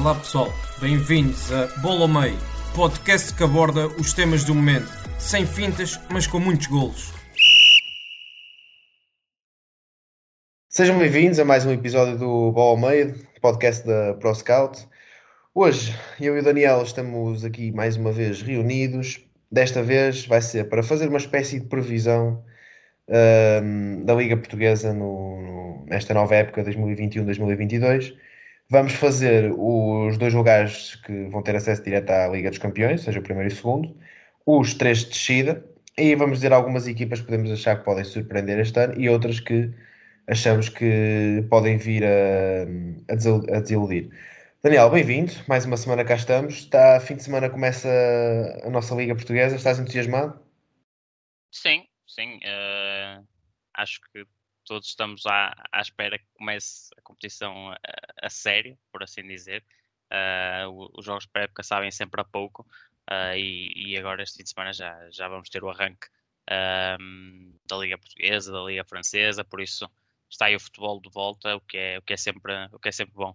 Olá pessoal, bem-vindos a Bola ao Meio, podcast que aborda os temas do momento, sem fintas, mas com muitos golos. Sejam bem-vindos a mais um episódio do Bola ao Meio, podcast da Pro Scout. Hoje, eu e o Daniel estamos aqui mais uma vez reunidos. Desta vez vai ser para fazer uma espécie de previsão ahm, da Liga Portuguesa no- no- nesta nova época 2021-2022. Vamos fazer os dois lugares que vão ter acesso direto à Liga dos Campeões, seja o primeiro e o segundo, os três de descida, e vamos dizer algumas equipas que podemos achar que podem surpreender este ano e outras que achamos que podem vir a, a desil- a desiludir. Daniel, bem-vindo, mais uma semana cá estamos. Está, fim de semana começa a nossa Liga Portuguesa, estás entusiasmado? Sim, sim. eh, acho que todos estamos à, à espera que comece a competição a, a sério, por assim dizer. O- os jogos pré-época sabem sempre a pouco eh, e, e agora este fim de semana já, já vamos ter o arranque ehm, da Liga Portuguesa, da Liga Francesa, por isso está aí o futebol de volta, o que é, o que é, sempre, o que é sempre bom.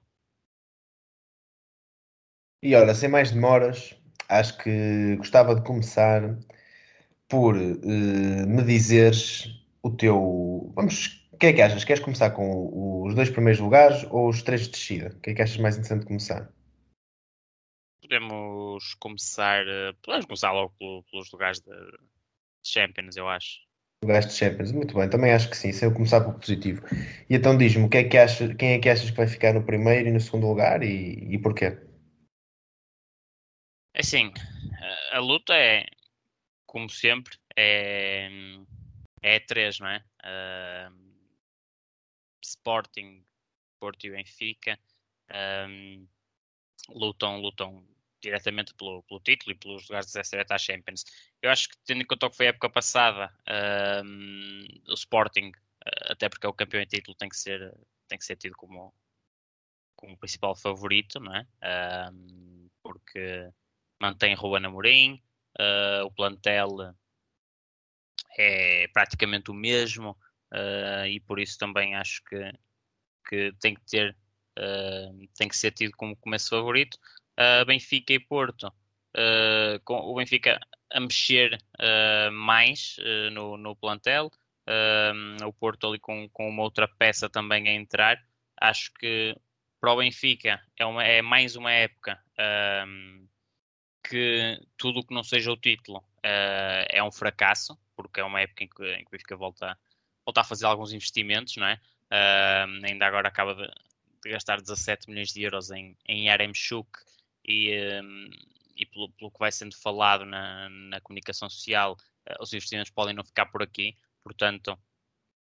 E olha, sem mais demoras, acho que gostava de começar por eh, me dizeres o teu. Vamos, o que é que achas? Queres começar com os dois primeiros lugares ou os três de descida? O que é que achas mais interessante começar? Podemos começar, eh, podemos começar logo pelo- pelos lugares de Champions, eu acho. Lugares de Champions, muito bem, também acho que sim, se eu começar pelo positivo. E então diz-me, o que é que achas, quem é que achas que vai ficar no primeiro e no segundo lugar e, e porquê? É Assim, a, luta é, como sempre, é, é três, não é? Ah, Sporting, Porto e Benfica ahm, lutam, lutam diretamente pelo, pelo título e pelos lugares de acesso à Champions. Eu acho que, tendo em conta o que foi a época passada, ahm, o Sporting, ah, até porque é o campeão em título, tem que ser, tem que ser tido como, como principal favorito, não é? Ahm, porque mantém Ruben Amorim, ah, o plantel é praticamente o mesmo ah, e por isso também acho que, que tem que ter ah, tem que ser tido como começo favorito. Ah, Benfica e Porto, com o Benfica a mexer mais no, no plantel, o Porto ali com, com uma outra peça também a entrar. Acho que para o Benfica é, uma, é mais uma época que tudo o que não seja o título eh, é um fracasso, porque é uma época em que, em que o Benfica volta, volta a fazer alguns investimentos, não é? Ah, ainda agora acaba de, de gastar 17 milhões de euros em, em Yaremchuk e, e pelo, pelo que vai sendo falado na, na comunicação social, eh, os investimentos podem não ficar por aqui, portanto,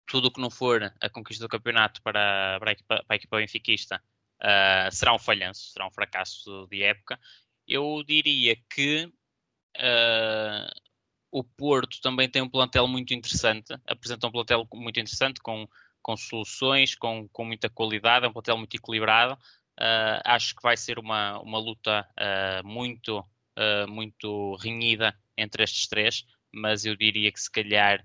tudo o que não for a conquista do campeonato para, para, a, equipa, para a equipa benfiquista ah, será um falhanço, será um fracasso de época eu diria que ah, o Porto também tem um plantel muito interessante, apresenta um plantel muito interessante, com, com soluções, com, com muita qualidade, é um plantel muito equilibrado. Ah, acho que vai ser uma, uma luta ah, muito, ah, muito renhida entre estes três, mas eu diria que se calhar,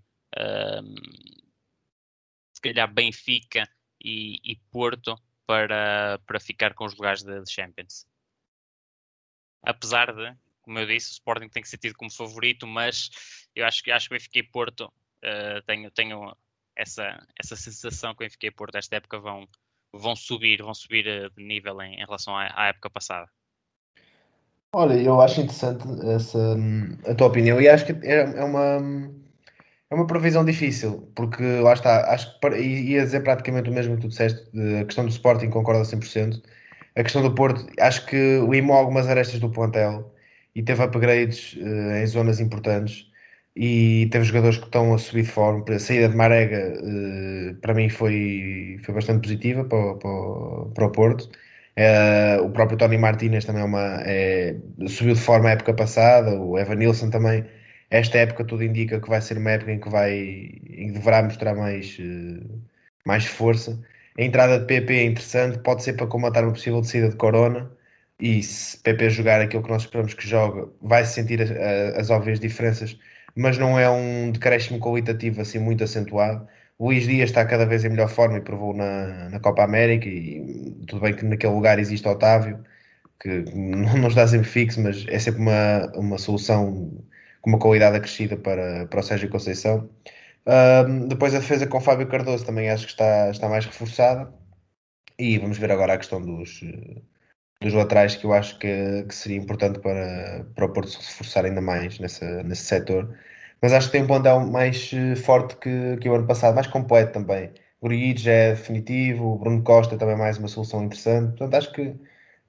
se calhar Benfica e, e Porto para, para ficar com os lugares de Champions apesar de, como eu disse, o Sporting tem que ser tido como favorito, mas eu acho que acho que o Benfica e Porto uh, tenho, tenho essa, essa sensação que o Benfica e Porto esta época vão, vão subir, vão subir uh, de nível em, em relação à, à, época passada. Olha, eu acho interessante essa, a tua opinião e acho que é, é uma é uma previsão difícil, porque lá está, acho que ia dizer praticamente o mesmo que tu disseste, a questão do Sporting concorda 100%, a questão do Porto, acho que limou algumas arestas do plantel e teve upgrades uh, em zonas importantes e teve jogadores que estão a subir de forma. A saída de Marega uh, para mim foi, foi bastante positiva para, para, para, o Porto Uh, o próprio Tony Martinez também é uma, é, subiu de forma a época passada, o Evan Nilsson também. Esta época tudo indica que vai ser uma época em que vai em que deverá mostrar mais, mais força. A entrada de PP é interessante, pode ser para combatar uma possível descida de Corona. E se PP jogar aquilo que nós esperamos que joga, vai -se sentir as, as óbvias diferenças, mas não é um decréscimo qualitativo assim muito acentuado. O Luís Dias está cada vez em melhor forma e provou na, na Copa América. E tudo bem que naquele lugar existe Otávio, que não nos dá sempre fixo, mas é sempre uma, uma solução com uma qualidade acrescida para, para o Sérgio Conceição. Um, depois a defesa com o Fábio Cardoso também acho que está, está mais reforçada. E vamos ver agora a questão dos, dos laterais, que eu acho que, que seria importante para, para o Porto se reforçar ainda mais nessa, nesse setor. Mas acho que tem um plantel mais eh, forte que, que o ano passado, mais completo também. O já é definitivo, o Bruno Costa também é mais uma solução interessante. Portanto, acho que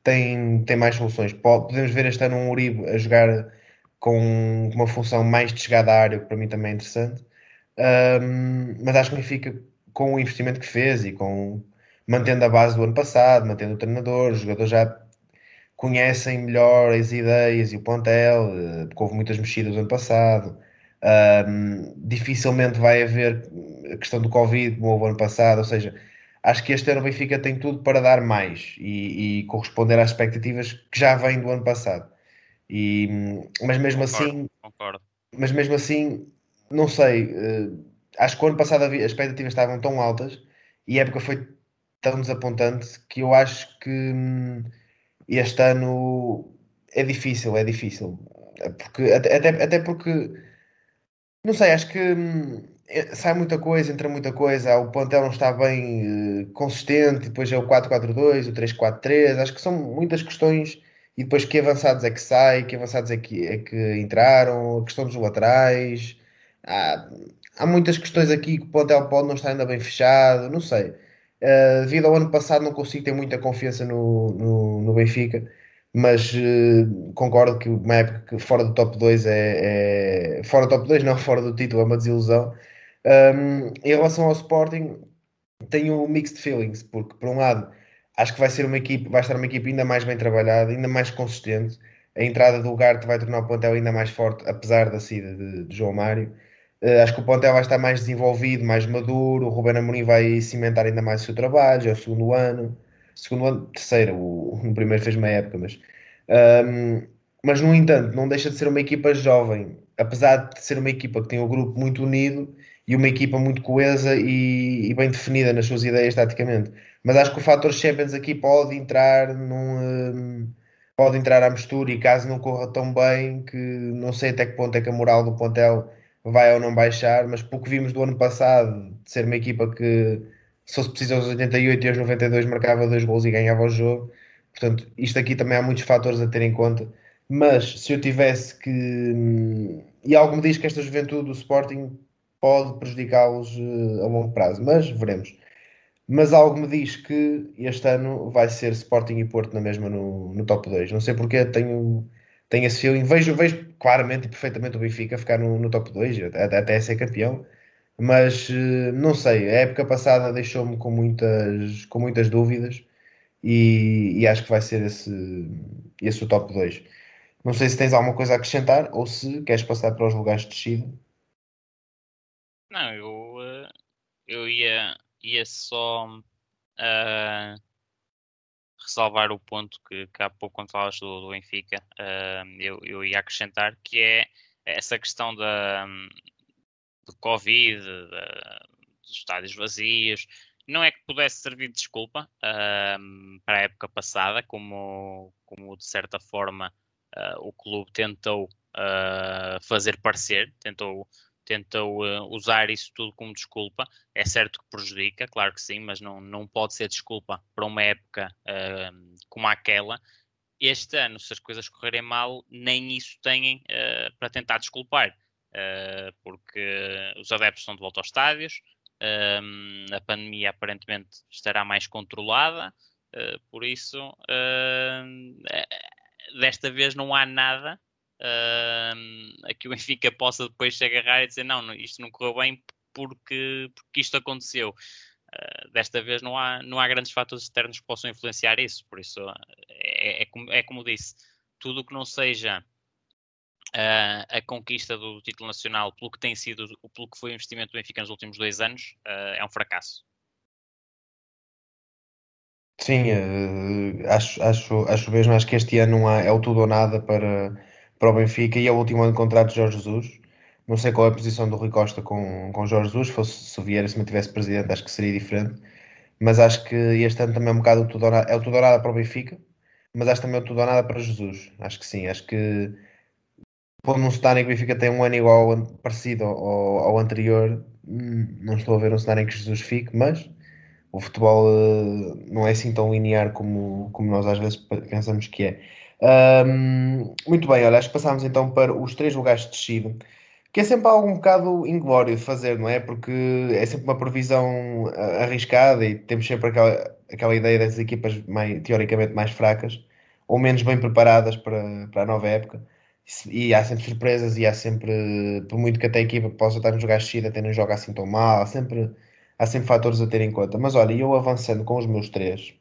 tem, tem mais soluções. Podemos ver este ano um Uribe a jogar com uma função mais de chegada à área, que para mim também é interessante. Um, mas acho que fica com o investimento que fez e com mantendo a base do ano passado, mantendo o treinador, os jogadores já conhecem melhor as ideias e o plantel, eh, porque houve muitas mexidas no ano passado. Um, dificilmente vai haver a questão do Covid como houve ano passado, ou seja, acho que este ano o Benfica tem tudo para dar mais e, e corresponder às expectativas que já vêm do ano passado. E, mas mesmo concordo, assim, concordo. mas mesmo assim, não sei, uh, acho que o ano passado as expectativas estavam tão altas e a época foi tão desapontante que eu acho que hum, este ano é difícil, é difícil. Porque, até, até, porque não sei, acho que é, sai muita coisa, entra muita coisa. O plantel não está bem uh, consistente. Depois é o 4-4-2, o 3-4-3. Acho que são muitas questões. E depois que avançados é que sai, que avançados é que, é que entraram, a questão dos laterais. Há, há muitas questões aqui que o plantel pode não estar ainda bem fechado. Não sei. Uh, devido ao ano passado, não consigo ter muita confiança no, no, no Benfica mas uh, concordo que uma época fora do top 2 é, é, Fora do top 2, não, fora do título, é uma desilusão. Um, em relação ao Sporting, tenho mixed feelings, porque por um lado acho que vai ser uma equipe, vai estar uma equipe ainda mais bem trabalhada, ainda mais consistente. A entrada do Ugarte vai tornar o plantel ainda mais forte, apesar da saída de, de João Mário. Uh, acho que o plantel vai estar mais desenvolvido, mais maduro. O Ruben Amorim vai cimentar ainda mais o seu trabalho, já é o segundo ano segundo ano, terceiro, o, o primeiro fez uma época, mas, um, mas no entanto, não deixa de ser uma equipa jovem, apesar de ser uma equipa que tem um grupo muito unido e uma equipa muito coesa e, e bem definida nas suas ideias taticamente. Mas acho que o fator Champions aqui pode entrar num. Um, pode entrar à mistura e caso não corra tão bem que não sei até que ponto é que a moral do plantel vai ou não baixar, mas pouco vimos do ano passado de ser uma equipa que se fosse preciso aos 88 e aos 92 marcava dois gols e ganhava o jogo. Portanto, isto aqui também há muitos fatores a ter em conta. Mas se eu tivesse que. E algo me diz que esta juventude do Sporting pode prejudicá-los uh, a longo prazo, mas veremos. Mas algo me diz que este ano vai ser Sporting e Porto na mesma no, no top 2. Não sei porque tenho, tenho esse feeling. Vejo, vejo claramente e perfeitamente o Benfica ficar no, no top 2, até, até ser campeão mas eh, não sei, a época passada deixou-me com muitas, com muitas dúvidas e, e, acho que vai ser esse, esse o top 2. Não sei se tens alguma coisa a acrescentar ou se queres passar para os lugares de descida. Não, eu, eh, eu ia, ia só uh, ressalvar o ponto que, que há pouco quando falas do, do Benfica, uh, eu, eu ia acrescentar que é essa questão da, de Covid, de, dos estádios vazios, não é que pudesse servir de desculpa uh, para a época passada, como, como de certa forma uh, o clube tentou uh, fazer parecer, tentou, tentou usar isso tudo como desculpa. É certo que prejudica, claro que sim, mas não, não pode ser desculpa para uma época como aquela. Este ano, se as coisas correrem mal, nem isso têm para tentar desculpar uh, porque os adeptos estão de volta aos estádios, um, a pandemia aparentemente estará mais controlada, uh, por isso uh, desta vez não há nada a que o Benfica possa depois se agarrar e dizer não, isto não correu bem porque, porque isto aconteceu. Uh, desta vez não há, não há grandes fatores externos que possam influenciar isso, por isso é, é, como, é como disse, tudo o que não seja uh, a conquista do título nacional pelo que tem sido, pelo que foi o investimento do Benfica nos últimos dois anos, uh, é um fracasso. Sim, acho, acho, acho mesmo, acho que este ano é o tudo ou nada para, para o Benfica e é o último ano de contrato de Jorge Jesus não sei qual é a posição do Rui Costa com, com Jorge Jesus. Se, fosse, se o Vieira se mantivesse presidente, acho que seria diferente. Mas acho que este ano também é um bocado o tudo é o tudo nada para o Benfica, mas acho também o tudo nada para Jesus. Acho que sim. Acho que pode não estar em que o Benfica tem um ano igual parecido ao, ao anterior, não estou a ver um cenário em que Jesus fique, mas o futebol uh, não é assim tão linear como, como nós às vezes pensamos que é. Um, muito bem, olha, acho que passámos então para os três lugares de descida que é sempre algo um bocado inglório de fazer, não é? Porque é sempre uma previsão ah, arriscada e temos sempre aquela, aquela ideia das equipas mais, teoricamente mais fracas ou menos bem preparadas para, para a nova época. E há sempre surpresas e há sempre, por muito que até a equipa possa estar no jogar descida, até não joga assim tão mal, há sempre, há sempre fatores a ter em conta. Mas olha, eu avançando com os meus três,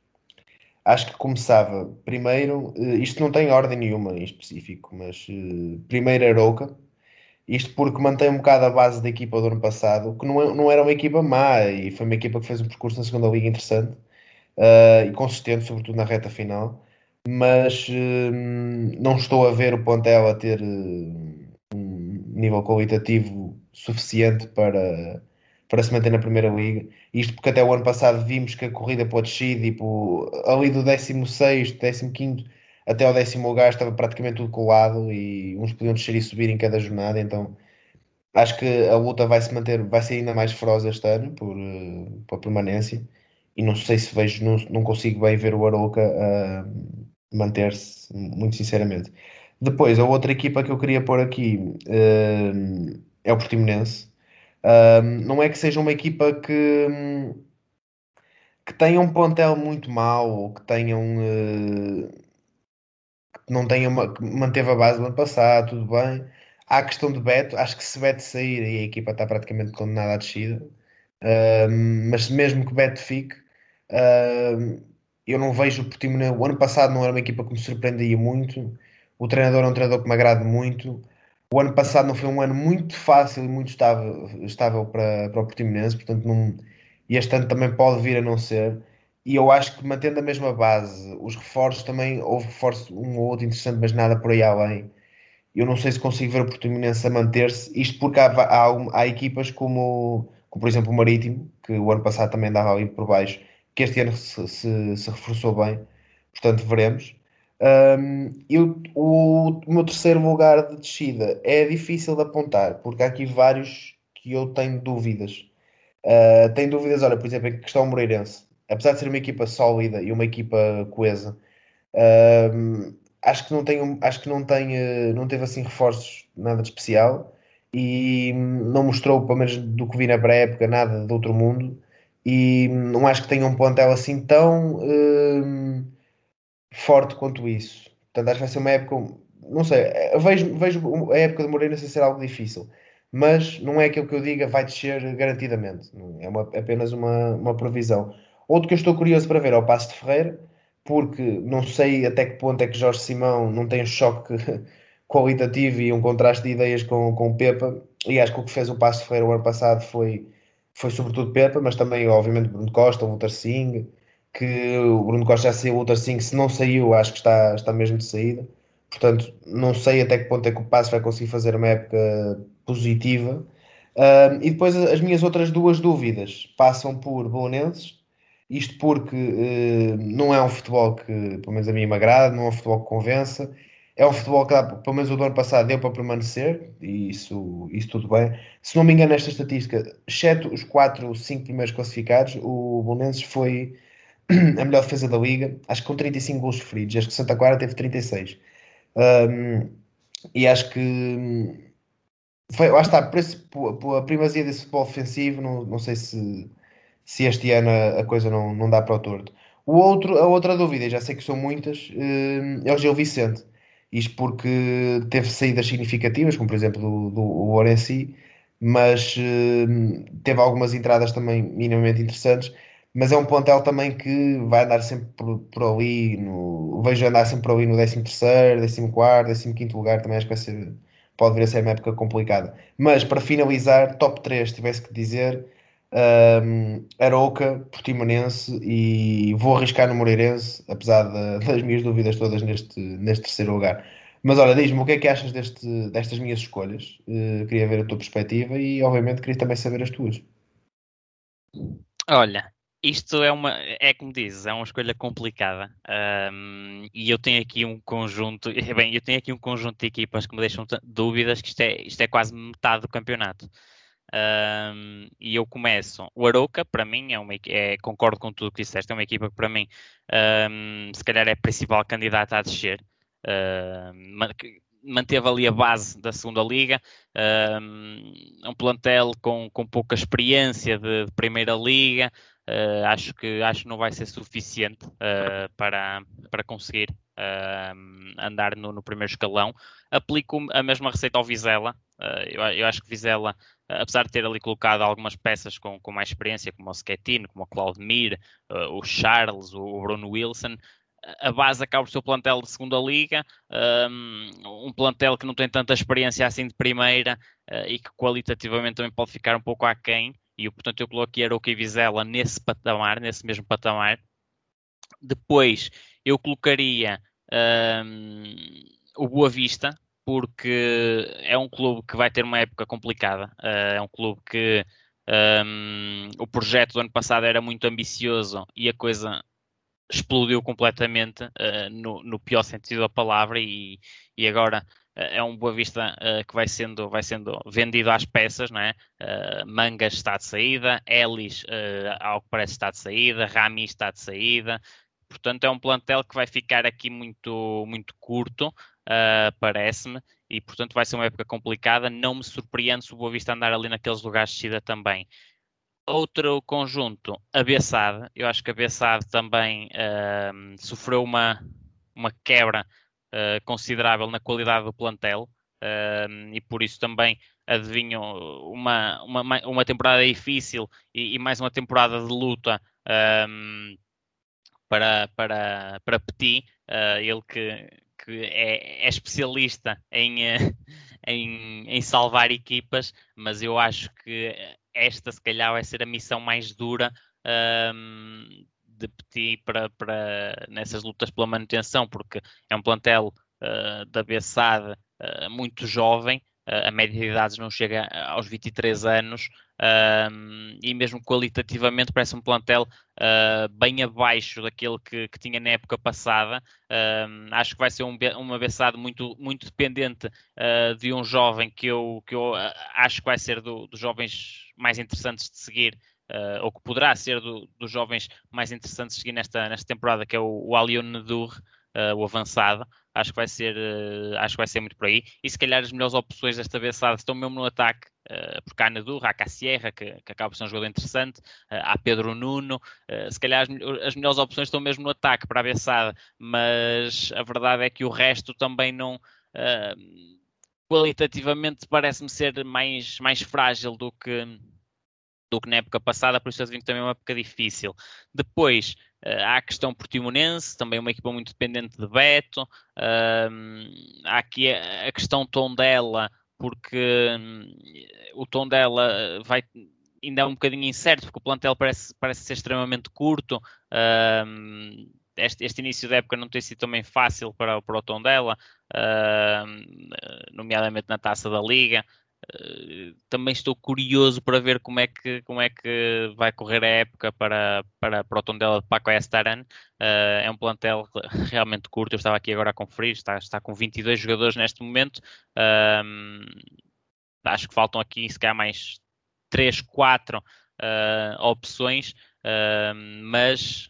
acho que começava primeiro, eh, isto não tem ordem nenhuma em específico, mas eh, primeiro Arouca, isto porque mantém um bocado a base da equipa do ano passado, que não, é, não era uma equipa má e foi uma equipa que fez um percurso na segunda liga interessante uh, e consistente, sobretudo na reta final. Mas uh, não estou a ver o Pontel a ter uh, um nível qualitativo suficiente para, para se manter na primeira liga. Isto porque até o ano passado vimos que a corrida para o tipo, ali do 16, 15 até ao décimo lugar estava praticamente tudo colado e uns podiam descer e subir em cada jornada, então acho que a luta vai se manter, vai ser ainda mais feroz este ano por, uh, por permanência e não sei se vejo, não, não consigo bem ver o Aroca a manter-se, muito sinceramente. Depois, a outra equipa que eu queria pôr aqui uh, é o Portimonense. Uh, não é que seja uma equipa que, que tenha um plantel muito mau ou que tenha um, não tenha uma, manteve a base do ano passado, tudo bem. Há a questão de Beto, acho que se Beto sair e a equipa está praticamente condenada à descida, uh, mas mesmo que Beto fique, uh, eu não vejo o Portimonense. O ano passado não era uma equipa que me surpreendia muito, o treinador é um treinador que me agrada muito. O ano passado não foi um ano muito fácil e muito estável, estável para, para o Portimonense, portanto, não, este ano também pode vir a não ser e eu acho que mantendo a mesma base, os reforços também, houve reforço um ou outro interessante, mas nada por aí além. Eu não sei se consigo ver o Portimonense a manter-se, isto porque há, há, há, equipas como, como, por exemplo, o Marítimo, que o ano passado também andava ali por baixo, que este ano se, se, se reforçou bem, portanto veremos. Um, eu, o, o meu terceiro lugar de descida é difícil de apontar, porque há aqui vários que eu tenho dúvidas. Uh, tenho dúvidas, olha, por exemplo, a questão Moreirense apesar de ser uma equipa sólida e uma equipa coesa, acho que não tem, acho que não tem, não teve assim reforços nada de especial e não mostrou, pelo menos do que vi na pré-época, nada de outro mundo e não acho que tenha um plantel assim tão uh, forte quanto isso. Portanto, acho que vai ser uma época, não sei, vejo, vejo a época de Moreira sem ser algo difícil mas não é aquilo que eu diga vai descer garantidamente. É uma, apenas uma, uma previsão. Outro que eu estou curioso para ver é o Passo de Ferreira, porque não sei até que ponto é que Jorge Simão não tem um choque qualitativo e um contraste de ideias com, com o Pepa. E acho que o que fez o Passo de Ferreira o ano passado foi, foi sobretudo Pepa, mas também, obviamente, Bruno Costa, Walter Singh, que o Bruno Costa já saiu, o Walter Singh, se não saiu, acho que está, está mesmo de saída. Portanto, não sei até que ponto é que o Passo vai conseguir fazer uma época positiva. E depois as minhas outras duas dúvidas passam por Bolonenses isto porque uh, não é um futebol que, pelo menos a mim, me agrada, não é um futebol que convença. É um futebol que, pelo menos o do ano passado, deu para permanecer, e isso, isso tudo bem. Se não me engano, nesta estatística, exceto os 4 ou 5 primeiros classificados, o Bolonenses foi a melhor defesa da liga, acho que com 35 gols sofridos. Acho que Santa Clara teve 36. Um, e acho que foi, lá está, por, esse, por, por a primazia desse futebol ofensivo, não, não sei se se este ano a, a coisa não, não dá para o torto. O outro, a outra dúvida, já sei que são muitas, eh, é o Gil Vicente. Isto porque teve saídas significativas, como por exemplo do, do Orenci, mas uh, teve algumas entradas também minimamente interessantes. Mas é um plantel também que vai andar sempre por, por ali, no, vejo andar sempre por ali no 13, 14, 15 lugar. Também acho que vai ser, pode vir a ser uma época complicada. Mas para finalizar, top 3, tivesse que dizer um, Arouca, Portimonense e vou arriscar no Moreirense, apesar de, das minhas dúvidas todas neste, neste terceiro lugar. Mas olha, diz-me o que é que achas deste, destas minhas escolhas? Uh, queria ver a tua perspectiva e, obviamente, queria também saber as tuas. Olha, isto é uma, é como dizes, é uma escolha complicada. Um, e eu tenho aqui um conjunto, bem, eu tenho aqui um conjunto de equipas que me deixam dúvidas que isto é, isto é quase metade do campeonato. Um, e eu começo. O Arouca, para mim, é uma, é, concordo com tudo o que disseste, é uma equipa que, para mim, um, se calhar é a principal candidata a descer. manteve ali a base da segunda liga, um, um plantel com, com pouca experiência de, de primeira liga, uh, acho que acho que não vai ser suficiente uh, para, para conseguir uh, andar no, no, primeiro escalão. Aplico a mesma receita ao Vizela. Eu, eu, acho que Vizela apesar de ter ali colocado algumas peças com, com mais experiência, como o Schettino, como o Claudemir, o Charles, o Bruno Wilson, a base acaba o plantel de segunda liga, um, plantel que não tem tanta experiência assim de primeira e que qualitativamente também pode ficar um pouco aquém, e portanto eu coloquei Aroca e Vizela nesse patamar, nesse mesmo patamar. Depois eu colocaria um, o Boa Vista, porque é um clube que vai ter uma época complicada. Uh, é um clube que um, o projeto do ano passado era muito ambicioso e a coisa explodiu completamente uh, no, no, pior sentido da palavra e, e agora é um Boa Vista uh, que vai sendo, vai sendo vendido às peças, não é? Mangas está de saída, Ellis, ao que parece, está de saída, Rami está de saída, portanto é um plantel que vai ficar aqui muito, muito curto uh, parece-me, e portanto vai ser uma época complicada. Não me surpreende se o Boa Vista andar ali naqueles lugares de descida também. Outro conjunto, a Bessade. Eu acho que a Bessade também uh, sofreu uma, uma quebra uh, considerável na qualidade do plantel e por isso também adivinho uma, uma, uma temporada difícil e, e mais uma temporada de luta um, para, para, para Petit, uh, ele que, que é, é especialista em, eh, em, em, salvar equipas, mas eu acho que esta, se calhar, vai ser a missão mais dura um, de Petit para, para, nessas lutas pela manutenção, porque é um plantel uh, da Bessade uh, muito jovem, uh, a média de idades não chega aos 23 anos, e mesmo qualitativamente parece um plantel uh, bem abaixo daquele que, que, tinha na época passada. Acho que vai ser um, uma beçada muito, muito dependente uh, de um jovem que eu, que eu acho que vai ser do, dos jovens mais interessantes de seguir. Ou que poderá ser do, dos jovens mais interessantes seguir nesta, nesta temporada, que é o, o Alion Nedur, o avançado. Acho que vai ser acho que vai ser muito por aí. E se calhar as melhores opções desta beçada estão mesmo no ataque Uh, porque há Nadurra, há Cassierra, que, que acaba por ser um jogador interessante, uh, há Pedro Nuno, uh, se calhar as, as, melhores opções estão mesmo no ataque para a Bessada, mas a verdade é que o resto também não qualitativamente parece-me ser mais, mais frágil do que, do que na época passada, por isso eu digo também é uma época difícil. Depois há a questão portimonense, também uma equipa muito dependente de Beto, há aqui a, a questão Tondela, porque hum, o tom dela vai ainda é um bocadinho incerto, porque o plantel parece, parece ser extremamente curto. Uh, este, este, início da época não tem sido também fácil para, para o tom dela, uh, nomeadamente na taça da Liga. Uh, também estou curioso para ver como é que, como é que vai correr a época para, para, para o Tondela de Paco Estaran. Uh, é um plantel realmente curto, eu estava aqui agora a conferir, está, está com 22 jogadores neste momento. Uh, acho que faltam aqui, se calhar, mais 3, 4 opções, mas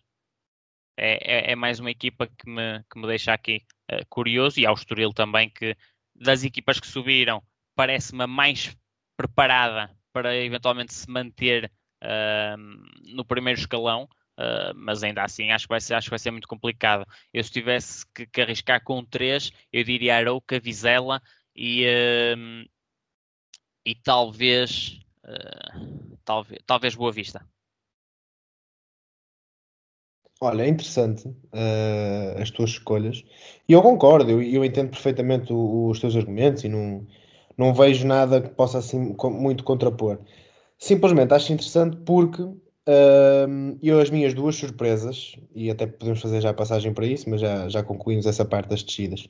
é, é, é, mais uma equipa que me, que me deixa aqui curioso, e ao Estoril também, que das equipas que subiram parece-me a mais preparada para eventualmente se manter uh, no primeiro escalão. Uh, mas ainda assim acho que, vai ser, acho que vai ser muito complicado. Eu se tivesse que, que arriscar com três, eu diria Arouca, Vizela e, uh, e talvez, uh, talvez, talvez Boa Vista. Olha, é interessante uh, as tuas escolhas e eu concordo, eu, eu entendo perfeitamente o, os teus argumentos e não, não vejo nada que possa assim muito contrapor. Simplesmente acho interessante porque uh, eu as minhas duas surpresas, e até podemos fazer já a passagem para isso, mas já, já concluímos essa parte das descidas.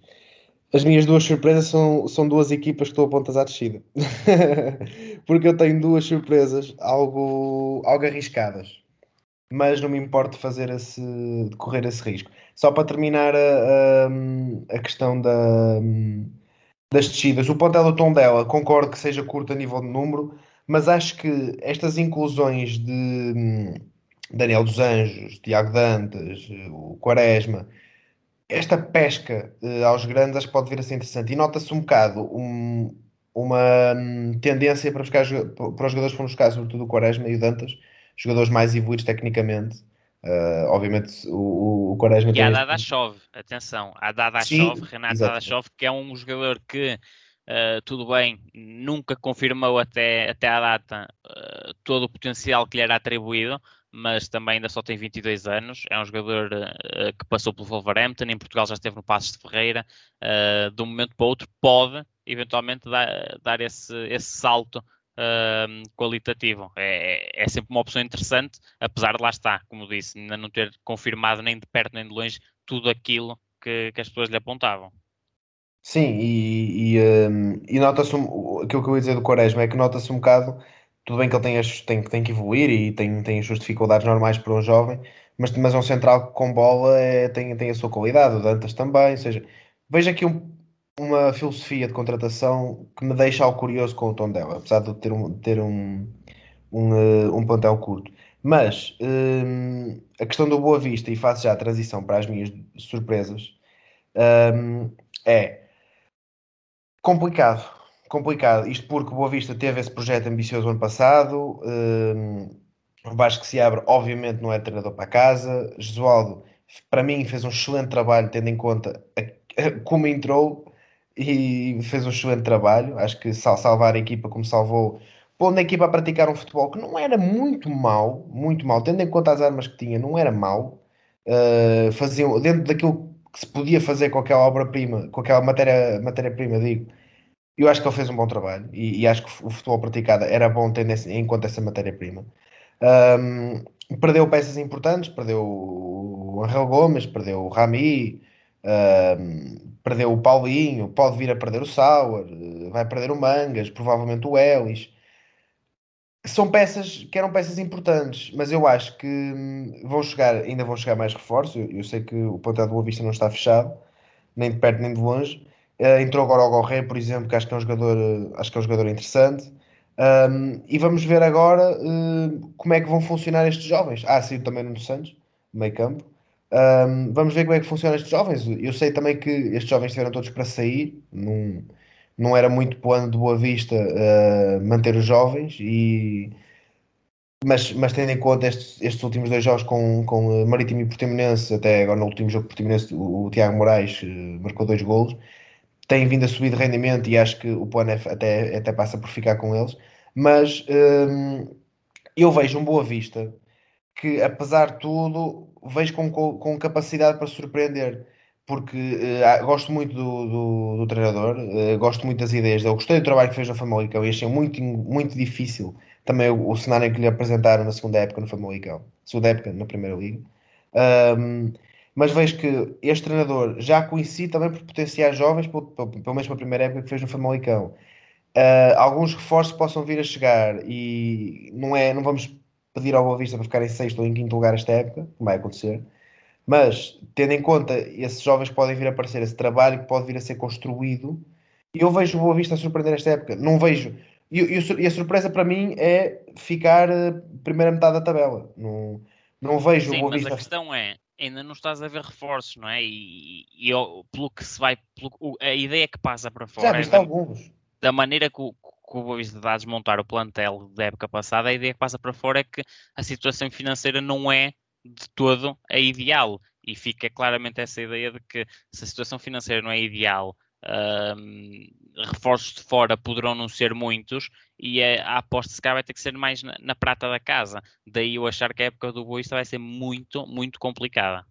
As minhas duas surpresas são, são duas equipas que estou a pontas à descida. porque eu tenho duas surpresas algo, algo arriscadas mas não me importo fazer esse, de correr esse risco. Só para terminar a, a, a questão da, das descidas, o pontel do Tondela, concordo que seja curto a nível de número, mas acho que estas inclusões de Daniel dos Anjos, Tiago Dantas, o Quaresma, esta pesca uh, aos grandes acho que pode vir a ser interessante. E nota-se um bocado um, uma um, tendência para, buscar, para os jogadores que foram buscar, sobretudo o Quaresma e o Dantas, jogadores mais evoluídos tecnicamente. Uh, obviamente o, o Quaresma e tem... a Dada chove, atenção, a Dada chove, Renato Dada chove, que é um jogador que uh, tudo bem, nunca confirmou até, até à data uh, todo o potencial que lhe era atribuído, mas também ainda só tem 22 anos. É um jogador que passou pelo Wolverhampton, em Portugal já esteve no Passos de Ferreira. De um momento para outro, pode eventualmente dar, dar esse, esse salto uh, qualitativo. É, é, sempre uma opção interessante, apesar de lá estar, como disse, ainda não ter confirmado nem de perto nem de longe tudo aquilo que, que as pessoas lhe apontavam. Sim, e, e, um, e nota-se um, aquilo que eu ia dizer do Quaresma é que nota-se um bocado, tudo bem que ele tem, as, tem, tem que evoluir e tem, tem as suas dificuldades normais para um jovem, mas, mas é um central com bola é, tem, tem a sua qualidade, o Dantas também, ou seja, veja aqui um, uma filosofia de contratação que me deixa algo curioso com o tom dela, apesar de ter um, ter um, um, eh, um plantel curto. Mas um, a questão do Boa Vista, e faço já a transição para as minhas surpresas, um, é complicado. Complicado. Isto porque o Boa Vista teve esse projeto ambicioso ano passado. Um, o Vasco se abre, obviamente, não é treinador para casa. Jesualdo, para mim, fez um excelente trabalho, tendo em conta a, a, como entrou e fez um excelente trabalho. Acho que salvar a equipa como salvou, pondo a equipa a praticar um futebol que não era muito mau, muito mau, tendo em conta as armas que tinha, não era mau. Uh, faziam dentro daquilo que se podia fazer com aquela obra-prima, com aquela matéria, matéria-prima, digo. Eu acho que ele fez um bom trabalho e, e acho que o futebol praticado era bom tendo em conta essa matéria-prima. Um, perdeu peças importantes, perdeu o Angel Gomes, perdeu o Rami, perdeu o Paulinho, pode vir a perder o Sauer, vai perder o Mangas, provavelmente o Ellis. São peças que eram peças importantes, mas eu acho que hum, vão chegar, ainda vão chegar mais reforços. Eu, eu sei que o plantel do Boa Vista não está fechado, nem de perto nem de longe. Uh, entrou agora o Gorré, por exemplo, que acho que é um jogador, acho que é um jogador interessante. Um, e vamos ver agora uh, como é que vão funcionar estes jovens. Ah, sim, também no Santos, meio campo. Um, vamos ver como é que funcionam estes jovens. Eu sei também que estes jovens estiveram todos para sair, não, não era muito plano de Boa Vista uh, manter os jovens, e, mas, mas tendo em conta estes, estes últimos dois jogos com, com Marítimo e Portimonense, até agora no último jogo Portimonense, o, o Tiago Moraes uh, marcou dois golos, tem vindo a subir de rendimento e acho que o plano até, até passa por ficar com eles. Mas um, eu vejo um Boa Vista que, apesar de tudo, vejo com, com capacidade para surpreender. Porque uh, gosto muito do, do, do treinador, uh, gosto muito das ideias dele, gostei do trabalho que fez no Famalicão e achei muito, muito difícil também o, o cenário que lhe apresentaram na segunda época no Famalicão, segunda época na Primeira Liga. Um, mas vejo que este treinador já conheci também por potenciais jovens, pelo, pelo menos pela primeira época que fez no Famalicão. Uh, alguns reforços possam vir a chegar e não é, não vamos pedir ao Boa Vista para ficar em sexto ou em quinto lugar esta época, como vai acontecer, mas tendo em conta esses jovens que podem vir a aparecer, esse trabalho que pode vir a ser construído, eu vejo o Boa Vista a surpreender esta época. Não vejo. E, e a surpresa para mim é ficar uh, primeira metade da tabela. Não, não vejo Sim, o Boa mas Vista. A questão é, ainda não estás a ver reforços, não é? E, e eu, pelo que se vai, pelo, a ideia que passa para fora. Já viste é alguns. Da maneira que o, que o Boa Vista está a desmontar o plantel da época passada, a ideia que passa para fora é que a situação financeira não é de todo a ideal. E fica claramente essa ideia de que se a situação financeira não é ideal, um, reforços de fora poderão não ser muitos e a, a aposta se calhar vai ter que ser mais na, na, prata da casa. Daí eu achar que a época do Boista vai ser muito, muito complicada.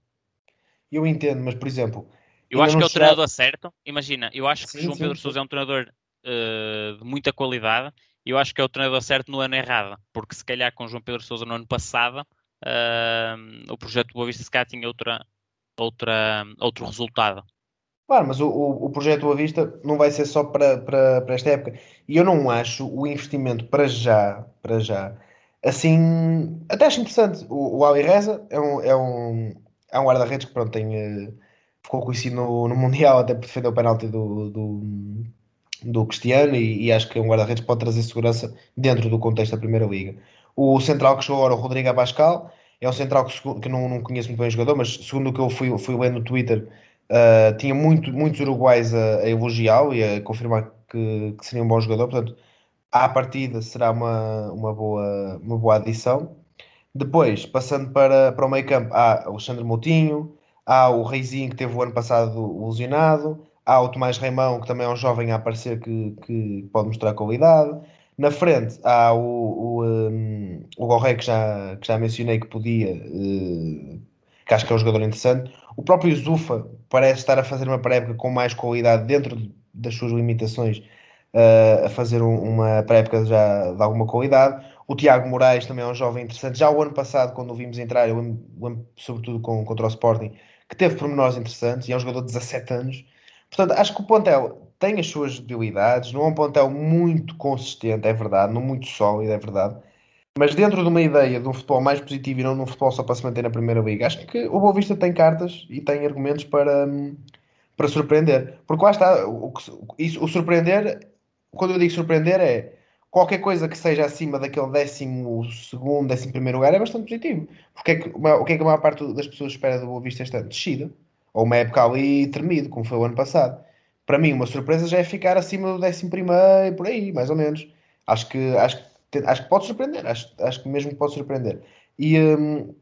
Eu entendo, mas por exemplo. Eu acho que é o treinador certo. Imagina, eu acho sim, que João sim, Pedro. Sousa é um treinador uh, de muita qualidade. E eu acho que é o treinador certo no ano errado, porque se calhar com João Pedro Sousa no ano passado uh, o projeto Boa Vista se calhar tinha outra, outra, outro resultado. Claro, mas o, o, o projeto Boa Vista não vai ser só para, para, para esta época. E eu não acho o investimento para já, para já, assim, até acho interessante. O, o Ali Reza é um, é um, é um guarda-redes que pronto, tem, eh, ficou conhecido no, no Mundial até por defender o penalti do, do, do Cristiano e, e, acho que é um guarda-redes que pode trazer segurança dentro do contexto da Primeira Liga. O central que chegou agora, o Rodrigo Abascal, é um central que, que não, não conheço muito bem o jogador, mas segundo o que eu fui, fui lendo no Twitter, uh, tinha muito, muitos uruguais a, a elogiá-lo e a confirmar que, que, seria um bom jogador, portanto, à partida será uma, uma, boa, uma boa adição. Depois, passando para, para o meio campo, há Alexandre Moutinho, há o Reizinho que teve o ano passado lesionado, há o Tomás Reimão, que também é um jovem a aparecer que, que pode mostrar qualidade. Na frente há o, o, um, o Gorré, que já, que já mencionei que podia, uh, que acho que é um jogador interessante. O próprio Zufa parece estar a fazer uma pré-época com mais qualidade dentro das suas limitações, uh, a fazer um, uma pré-época já de alguma qualidade. O Tiago Moraes também é um jovem interessante. Já o ano passado, quando o vimos entrar, eu sobretudo com, contra o Sporting, que teve pormenores interessantes e é um jogador de 17 anos. Portanto, acho que o plantel tem as suas debilidades, não é um plantel muito consistente, é verdade, não muito sólido, é verdade. Mas dentro de uma ideia de um futebol mais positivo e não de um futebol só para se manter na Primeira Liga, acho que o Boa Vista tem cartas e tem argumentos para, para surpreender. Porque lá está, o, o surpreender, quando eu digo surpreender, é qualquer coisa que seja acima daquele décimo segundo, décimo primeiro lugar é bastante positivo. Porque é que, o que é que a maior parte das pessoas espera do Boa Vista este ano? Descida. Ou uma época ali tremido, como foi o ano passado. Para mim, uma surpresa já é ficar acima do décimo primeiro, por aí, mais ou menos. Acho que, acho, acho que pode surpreender. Acho, acho que mesmo pode surpreender. E um,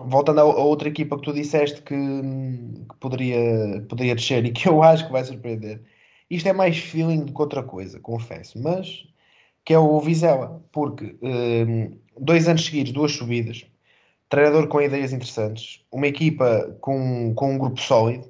voltando a, outra equipa que tu disseste que, que, poderia, poderia descer e que eu acho que vai surpreender. Isto é mais feeling do que outra coisa, confesso. Mas que é o Vizela, porque um, dois anos seguidos, duas subidas, treinador com ideias interessantes, uma equipa com, com um grupo sólido,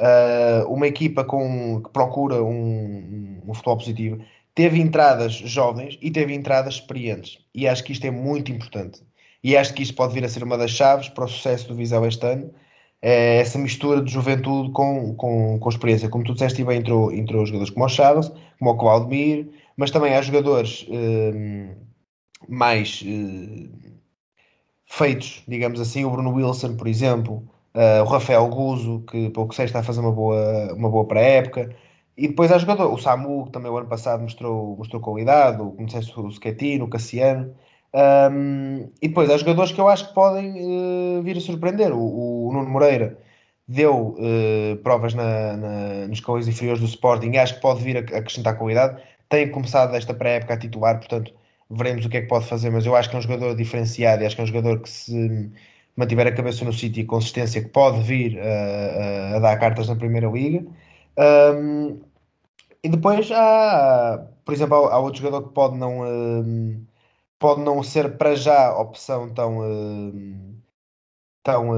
uh, uma equipa com, que procura um, um, futebol positivo, teve entradas jovens e teve entradas experientes. E acho que isto é muito importante. E acho que isto pode vir a ser uma das chaves para o sucesso do Viseu este ano. É essa mistura de juventude com, com, com experiência. Como tu disseste, bem entrou, entrou jogadores como o Chaves, como o Claudemir, mas também há jogadores uh, mais uh, feitos, digamos assim, o Bruno Wilson, por exemplo, uh, o Rafael Guzo, que que sei está a fazer uma boa, uma boa pré-época, e depois há jogador, o Samu, que também o ano passado mostrou, mostrou qualidade, o, como disseste, o Schettino, o Cassiano, um, e depois há jogadores que eu acho que podem uh, vir a surpreender. O, o Nuno Moreira deu uh, provas na, na, nos calores inferiores do Sporting acho que pode vir a acrescentar qualidade. Tem começado esta pré-época a titular, portanto, veremos o que é que pode fazer, mas eu acho que é um jogador diferenciado acho que é um jogador que se mantiver a cabeça no sítio e consistência que pode vir a, a, dar cartas na Primeira Liga. Um, e depois há, por exemplo, há, outro jogador que pode não, pode não ser para já opção tão, tão,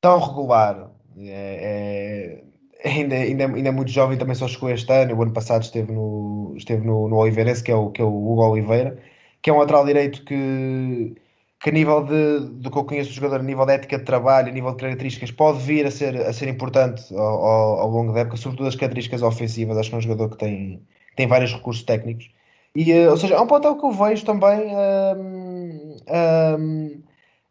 tão regular. É, é, ainda, ainda, ainda é muito jovem, também só chegou este ano. O ano passado esteve no, esteve no, no Oliveirense, que é, o, que é o Hugo Oliveira, que é um lateral direito que, que a nível de, do que eu conheço do jogador, a nível de ética de trabalho, a nível de características, pode vir a ser, a ser importante ao, ao, ao longo da época, sobretudo as características ofensivas. Acho que é um jogador que tem, tem vários recursos técnicos. E, uh, ou seja, é um ponto que eu vejo também um, um,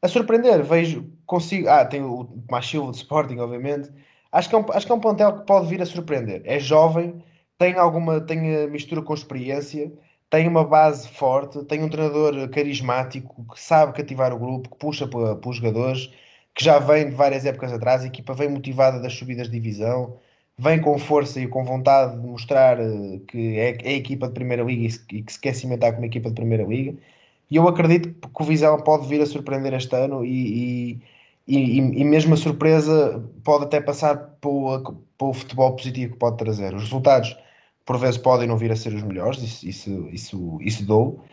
a surpreender. Vejo, consigo. Ah, tem o Tomás Silva de Sporting, obviamente Acho que, é um, acho que é um plantel que pode vir a surpreender. É jovem, tem alguma tem mistura com experiência, tem uma base forte, tem um treinador carismático que sabe cativar o grupo, que puxa para, os jogadores, que já vem de várias épocas atrás, a equipa vem motivada das subidas de divisão, vem com força e com vontade de mostrar eh, que é, é a equipa de Primeira Liga e que se quer cimentar como equipa de Primeira Liga. E eu acredito que o Visão pode vir a surpreender este ano e, e e, e, mesmo a surpresa pode até passar para o, para o futebol positivo que pode trazer. Os resultados por vezes podem não vir a ser os melhores, isso, isso, isso, isso dou,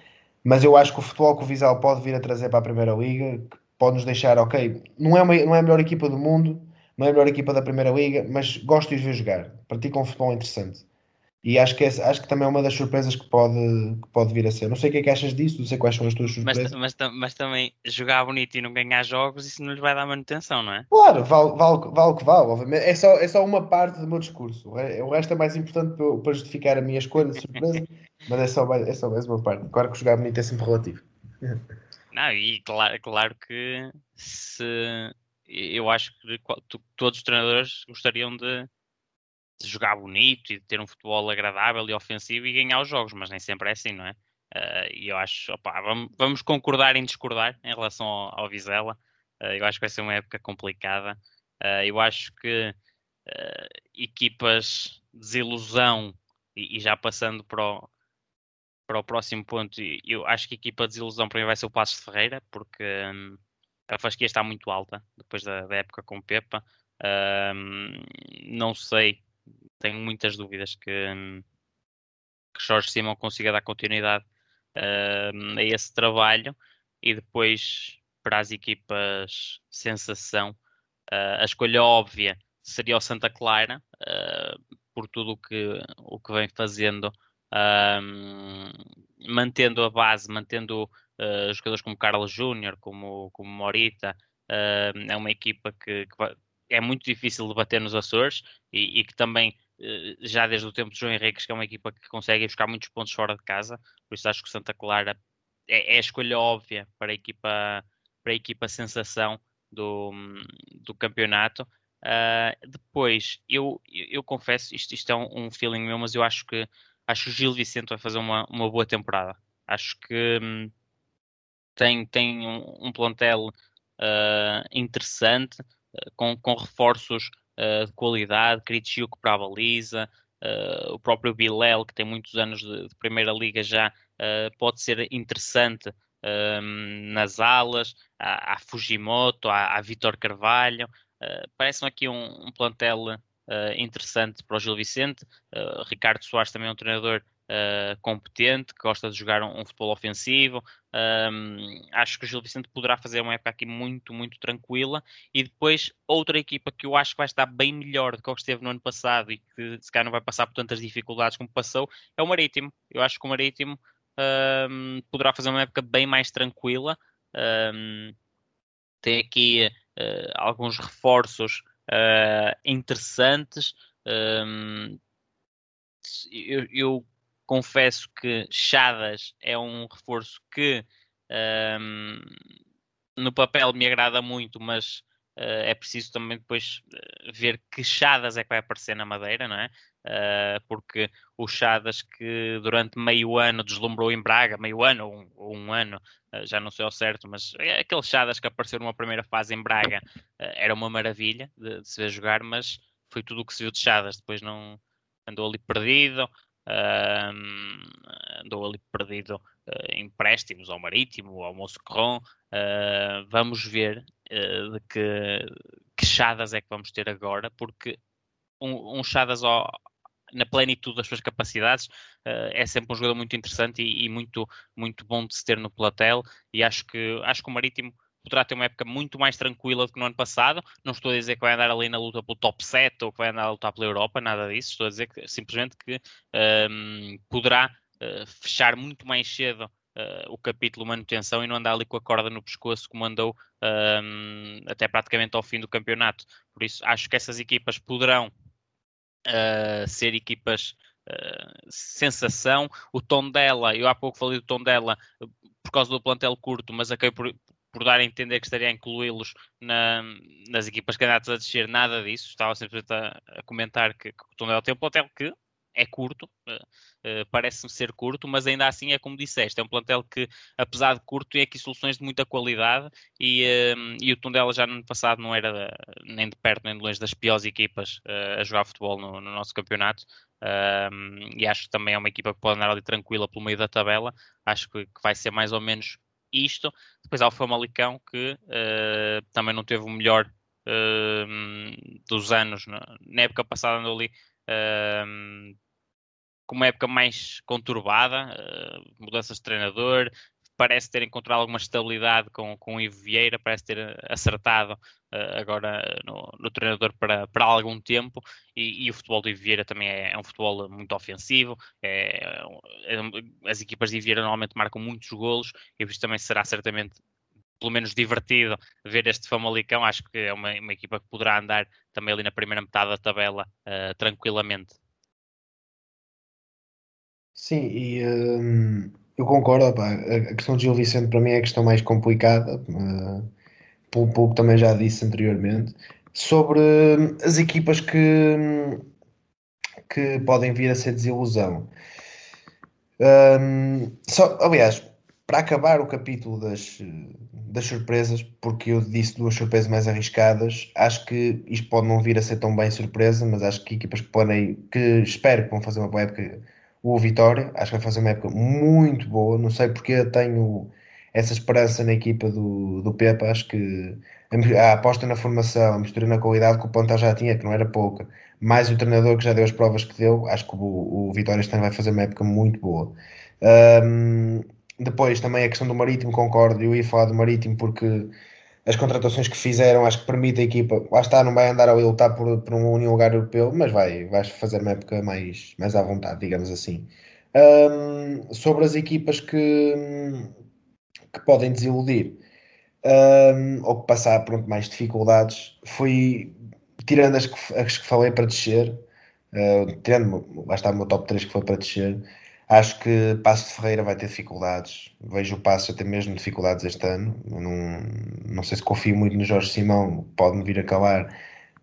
mas eu acho que o futebol que o Vizela pode vir a trazer para a Primeira Liga pode nos deixar, ok, não é, uma, não é a melhor equipa do mundo, não é a melhor equipa da Primeira Liga, mas gosto de os ver jogar, praticam um futebol interessante. E acho que, é, acho que também é uma das surpresas que pode, que pode vir a ser. Não sei o que é que achas disso, não sei quais são as tuas surpresas. Mas, mas, mas também jogar bonito e não ganhar jogos, isso não lhes vai dar manutenção, não é? Claro, vale, vale, vale o que vale, obviamente. É só, é só uma parte do meu discurso. O resto é mais importante para, para justificar a minha escolha de surpresa, mas é só, é só mais uma parte. Claro que jogar bonito é sempre relativo. Não, e claro, claro que se eu acho que todos os treinadores gostariam de de jogar bonito e de ter um futebol agradável e ofensivo e ganhar os jogos, mas nem sempre é assim, não é? Uh, e eu acho, opa, vamos, vamos, concordar em discordar em relação ao, ao Vizela. Uh, eu acho que vai ser uma época complicada. Uh, eu acho que equipas desilusão, e, e, já passando para o, para o próximo ponto, eu acho que a equipa de desilusão para mim vai ser o Passos de Ferreira, porque um, a fasquia está muito alta depois da, da época com Pepa. não sei tenho muitas dúvidas que, que Jorge Simão consiga dar continuidade uh, a esse trabalho e depois para as equipas sensação uh, a escolha óbvia seria o Santa Clara uh, por tudo o que, o que vem fazendo mantendo a base, mantendo jogadores como Carlos Júnior, como, como Morita é uma equipa que, que é muito difícil de bater nos Açores e, e, que também já desde o tempo de João Henriques, que é uma equipa que consegue buscar muitos pontos fora de casa, por isso acho que o Santa Clara é, é a escolha óbvia para a equipa, para a equipa sensação do, do campeonato. Uh, depois, eu, eu confesso, isto, isto é um, um, feeling meu, mas eu acho que acho que o Gil Vicente vai fazer uma, uma boa temporada. Acho que hum, tem, tem um, um plantel uh, interessante, uh, com, com reforços uh, de qualidade, Kritiuk para a baliza, uh, o próprio Bilel, que tem muitos anos de, de Primeira Liga já, uh, pode ser interessante ehm, nas alas, há, há Fujimoto, há, há Vitor Carvalho, parece-me aqui um, um plantel interessante para o Gil Vicente, Ricardo Soares também é um treinador uh, competente, que gosta de jogar um, um futebol ofensivo. Um, acho que o Gil Vicente poderá fazer uma época aqui muito, muito tranquila. E depois, outra equipa que eu acho que vai estar bem melhor do que o que esteve no ano passado e que se calhar não vai passar por tantas dificuldades como passou, é o Marítimo. Eu acho que o Marítimo um, poderá fazer uma época bem mais tranquila. tem aqui uh, alguns reforços uh, interessantes. Eu, eu, confesso que Chadas é um reforço que um, no papel me agrada muito, mas uh, é preciso também depois eh, ver que Chadas é que vai aparecer na Madeira, não é? Uh, porque o Chadas que durante meio ano deslumbrou em Braga, meio ano ou um, um ano, uh, já não sei ao certo, mas é aquele Chadas que apareceu numa primeira fase em Braga era uma maravilha de, de, se ver jogar, mas foi tudo o que se viu de Chadas, depois não andou ali perdido, uh, andou ali perdido uh, empréstimos ao Marítimo, ao Moscron. Uh, vamos ver uh, de que, que chadas é que vamos ter agora, porque um, um chadas ao, na plenitude das suas capacidades, uh, é sempre um jogador muito interessante e, e, muito, muito bom de se ter no platel. E acho que, acho que o Marítimo poderá ter uma época muito mais tranquila do que no ano passado. Não estou a dizer que vai andar ali na luta pelo top 7 ou que vai andar a lutar pela Europa, nada disso. Estou a dizer que, simplesmente que um, poderá uh, fechar muito mais cedo uh, o capítulo manutenção e não andar ali com a corda no pescoço como andou um, até praticamente ao fim do campeonato. Por isso, acho que essas equipas poderão uh, ser equipas sensação. O tom dela, eu há pouco falei do tom dela por causa do plantel curto, mas acabei por, por dar a entender que estaria a incluí-los na, nas equipas candidatas a descer, nada disso. Estava simplesmente a, a comentar que, que o Tondela tem um plantel que é curto, uh, uh, parece-me ser curto, mas ainda assim é como disseste, é um plantel que, apesar de curto, tem aqui soluções de muita qualidade e, uh, e o Tondela já no ano passado não era nem de perto nem de longe das piores equipas a jogar futebol no, no nosso campeonato. e acho que também é uma equipa que pode andar ali tranquila pelo meio da tabela. Acho que vai ser mais ou menos isto. Depois há o Famalicão, que uh, também não teve o melhor uh, dos anos. Na época passada andou ali uh, com uma época mais conturbada, mudanças de treinador, parece ter encontrado alguma estabilidade com, com o Ivo Vieira, parece ter acertado uh, agora no, no, treinador para, para algum tempo e, e, o futebol do Ivo Vieira também é, é um futebol muito ofensivo, é, é, as equipas de Ivo Vieira normalmente marcam muitos golos e isso também será certamente pelo menos divertido ver este Famalicão, acho que é uma, uma equipa que poderá andar também ali na primeira metade da tabela uh, tranquilamente. Sim, e um, eu concordo, pá, a questão de Gil Vicente para mim é a questão mais complicada, uh, pelo pouco também já disse anteriormente, sobre hum, as equipas que, hum, que podem vir a ser desilusão. Um, só, aliás, para acabar o capítulo das, das surpresas, porque eu disse duas surpresas mais arriscadas, acho que isto pode não vir a ser tão bem surpresa, mas acho que equipas que podem, que espero que vão fazer uma boa época, o Vitória, acho que vai fazer uma época muito boa, não sei porque tenho essa esperança na equipa do, do Pepa, acho que a, aposta na formação, a mistura na qualidade que o Ponta já tinha, que não era pouca, mais o treinador que já deu as provas que deu, acho que o, o Vitória este ano vai fazer uma época muito boa. Um, depois também a questão do Marítimo, concordo, eu ia falar do Marítimo porque as contratações que fizeram acho que permite a equipa, lá está, não vai andar a lutar por, por um único lugar europeu, mas vai, vai fazer uma época mais, mais à vontade, digamos assim. Um, sobre as equipas que, que podem desiludir um, ou que passar por mais dificuldades, foi tirando as que, as que falei para descer, uh, tirando, lá está o meu top 3 que foi para descer Acho que Passo de Ferreira vai ter dificuldades. Vejo o Passo a ter mesmo dificuldades este ano. Não, não sei se confio muito no Jorge Simão, pode-me vir a calar.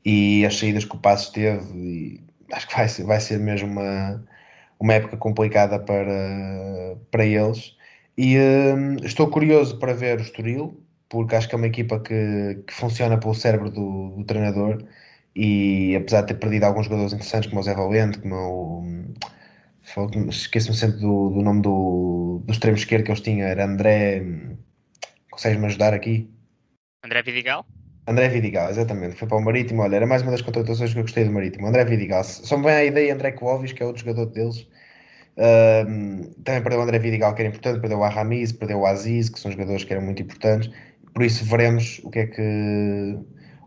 E as saídas que o Passo teve, acho que vai ser, vai ser mesmo uma, uma época complicada para, para eles. E hum, estou curioso para ver o Estoril, porque acho que é uma equipa que, que funciona pelo cérebro do, do treinador. E apesar de ter perdido alguns jogadores interessantes, como o Zé Valente, como o Esqueço-me sempre do, do nome do, do extremo esquerdo que eles tinham, era André. Consegues-me ajudar aqui? André Vidigal? André Vidigal, exatamente. Foi para o Marítimo. Olha, era mais uma das contratações que eu gostei do Marítimo. André Vidigal. Só me vem a ideia André Clovis, que é outro jogador deles. Uh, também perdeu o André Vidigal, que era importante. Perdeu o Arramiz, perdeu o Aziz, que são jogadores que eram muito importantes. Por isso veremos o que é que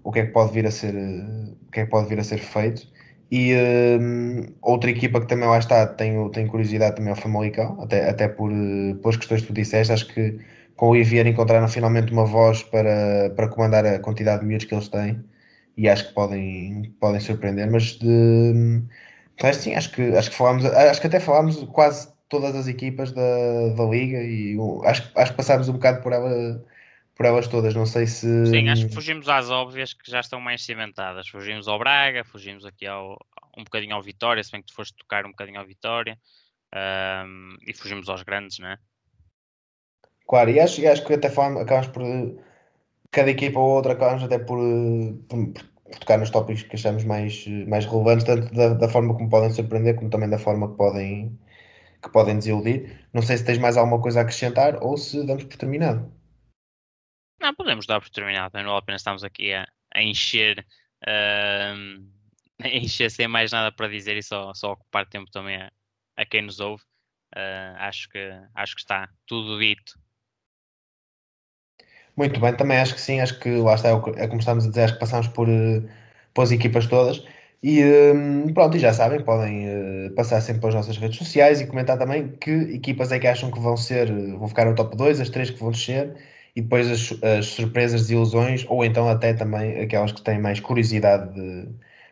o que é que pode vir a ser o que é que pode vir a ser feito e um, outra equipa que também lá está, tenho, tenho curiosidade também é o Famalicão, até, até por, pelas questões que tu disseste, acho que com o Ivier encontraram finalmente uma voz para, para comandar a quantidade de miúdos que eles têm e acho que podem, podem surpreender, mas de mas sim, acho que, acho que falámos, acho que até falámos quase todas as equipas da, da liga e acho, acho que passámos um bocado por ela por elas todas. Não sei se. Sim, acho que fugimos às óbvias que já estão mais cimentadas. Fugimos ao Braga, fugimos aqui ao, um bocadinho ao Vitória, se bem que tu foste tocar um bocadinho ao Vitória. Um, e fugimos aos grandes, não é? Claro, e acho, e acho que até acabamos por. Cada equipa ou outra acabamos até por, por, por tocar nos tópicos que achamos mais, mais relevantes, tanto da, da, forma como podem surpreender, como também da forma que podem, que podem desiludir. Não sei se tens mais alguma coisa a acrescentar ou se damos por terminado. Não, podemos dar por terminado, não vale a pena estarmos aqui a, a encher, uh, a encher sem mais nada para dizer e só, só ocupar tempo também a, a quem nos ouve. Uh, acho, que, acho que está tudo dito. Muito bem, também acho que sim, acho que lá está, é como estamos a dizer, acho que passamos por, eh, por as equipas todas. E um, pronto, e já sabem, podem uh, passar sempre pelas nossas redes sociais e comentar também que equipas é que acham que vão ser, vão ficar no top 2, as três que vão descer e depois as, as surpresas e ilusões, ou então até também aquelas que têm mais curiosidade de,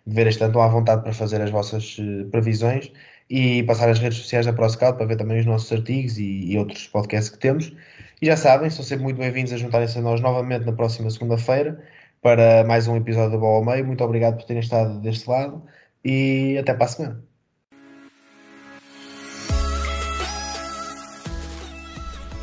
de ver este ano, à vontade para fazer as vossas uh, previsões e passar as redes sociais da ProScout para ver também os nossos artigos e, e, outros podcasts que temos. E já sabem, são sempre muito bem-vindos a juntarem-se a nós novamente na próxima segunda-feira para mais um episódio da Bola ao Meio. Muito obrigado por terem estado deste lado e até para a semana.